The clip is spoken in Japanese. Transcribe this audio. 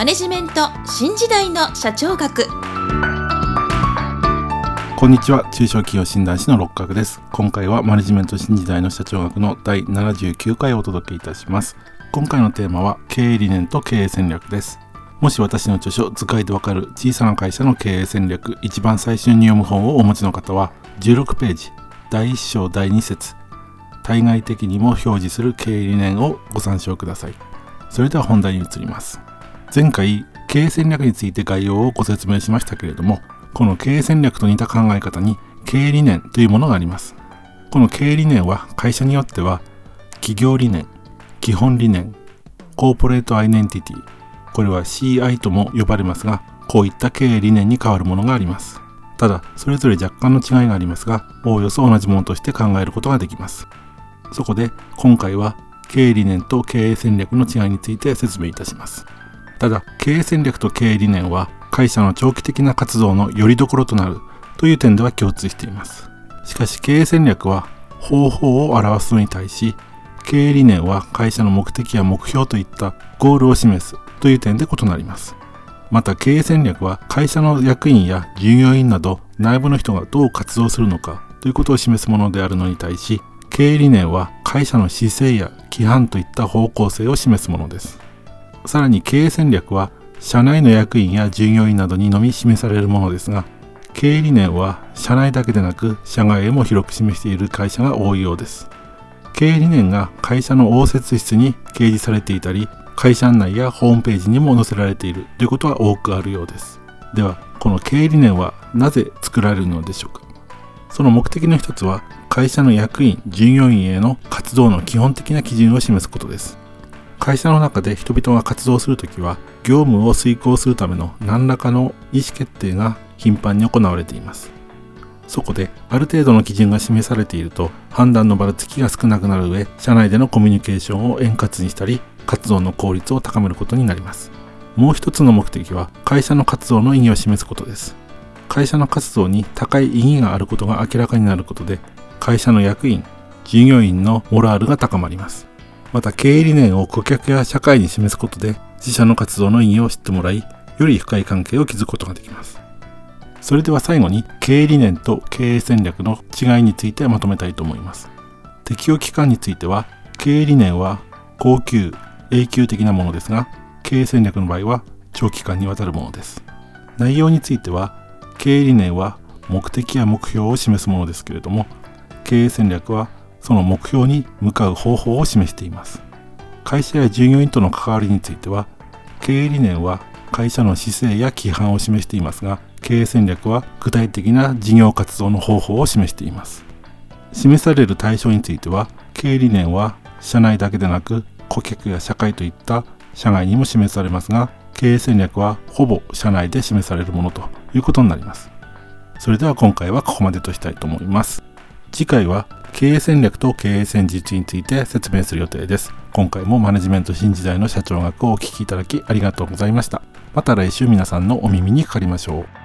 マネジメント新時代の社長学。こんにちは。中小企業診断士の六角です。今回はマネジメント新時代の社長学の第79回をお届けいたします。今回のテーマは経営理念と経営戦略です。もし私の著書図解でわかる小さな会社の経営戦略一番最初に読む本をお持ちの方は16ページ。第1章第2節。対外的にも表示する経営理念をご参照ください。それでは本題に移ります。前回経営戦略について概要をご説明しましたけれどもこの経営戦略と似た考え方に経営理念というものがあります。この経営理念は会社によっては企業理念基本理念コーポレートアイデンティティこれは CI とも呼ばれますがこういった経営理念に変わるものがあります。ただそれぞれ若干の違いがありますがおおよそ同じものとして考えることができます。そこで今回は経営理念と経営戦略の違いについて説明いたします。ただ経営戦略と経営理念は会社の長期的な活動の拠り所となるという点では共通しています。しかし経営戦略は方法を表すのに対し経営理念は会社の目的や目標といったゴールを示すという点で異なります。また経営戦略は会社の役員や従業員など内部の人がどう活動するのかということを示すものであるのに対し経営理念は会社の姿勢や規範といった方向性を示すものです。さらに経営戦略は社内の役員や従業員などにのみ示されるものですが経営理念は社内だけでなく社外へも広く示している会社が多いようです。経営理念が会社の応接室に掲示されていたり会社案内やホームページにも載せられているということは多くあるようです。ではこの経営理念はなぜ作られるのでしょうか？その目的の一つは会社の役員従業員への活動の基本的な基準を示すことです。会社の中で人々が活動するときは業務を遂行するための何らかの意思決定が頻繁に行われています。そこである程度の基準が示されていると判断のばらつきが少なくなる上社内でのコミュニケーションを円滑にしたり活動の効率を高めることになります。もう一つの目的は会社の活動の意義を示すことです。会社の活動に高い意義があることが明らかになることで会社の役員従業員のモラルが高まります。また経営理念を顧客や社会に示すことで自社の活動の意義を知ってもらいより深い関係を築くことができますそれでは最後に経営理念と経営戦略の違いについてまとめたいと思います。適用期間については経営理念は高級永久的なものですが経営戦略の場合は長期間にわたるものです。内容については経営理念は目的や目標を示すものですけれども経営戦略はその目標に向かう方法を示しています。会社や従業員との関わりについては経営理念は会社の姿勢や規範を示していますが経営戦略は具体的な事業活動の方法を示しています。示される対象については経営理念は社内だけでなく顧客や社会といった社外にも示されますが経営戦略はほぼ社内で示されるものということになります。それでは今回はここまでとしたいと思います。次回は経営戦略と経営戦術について説明する予定です。今回もマネジメント新時代の社長学をお聴きいただきありがとうございました。また来週皆さんのお耳にかかりましょう。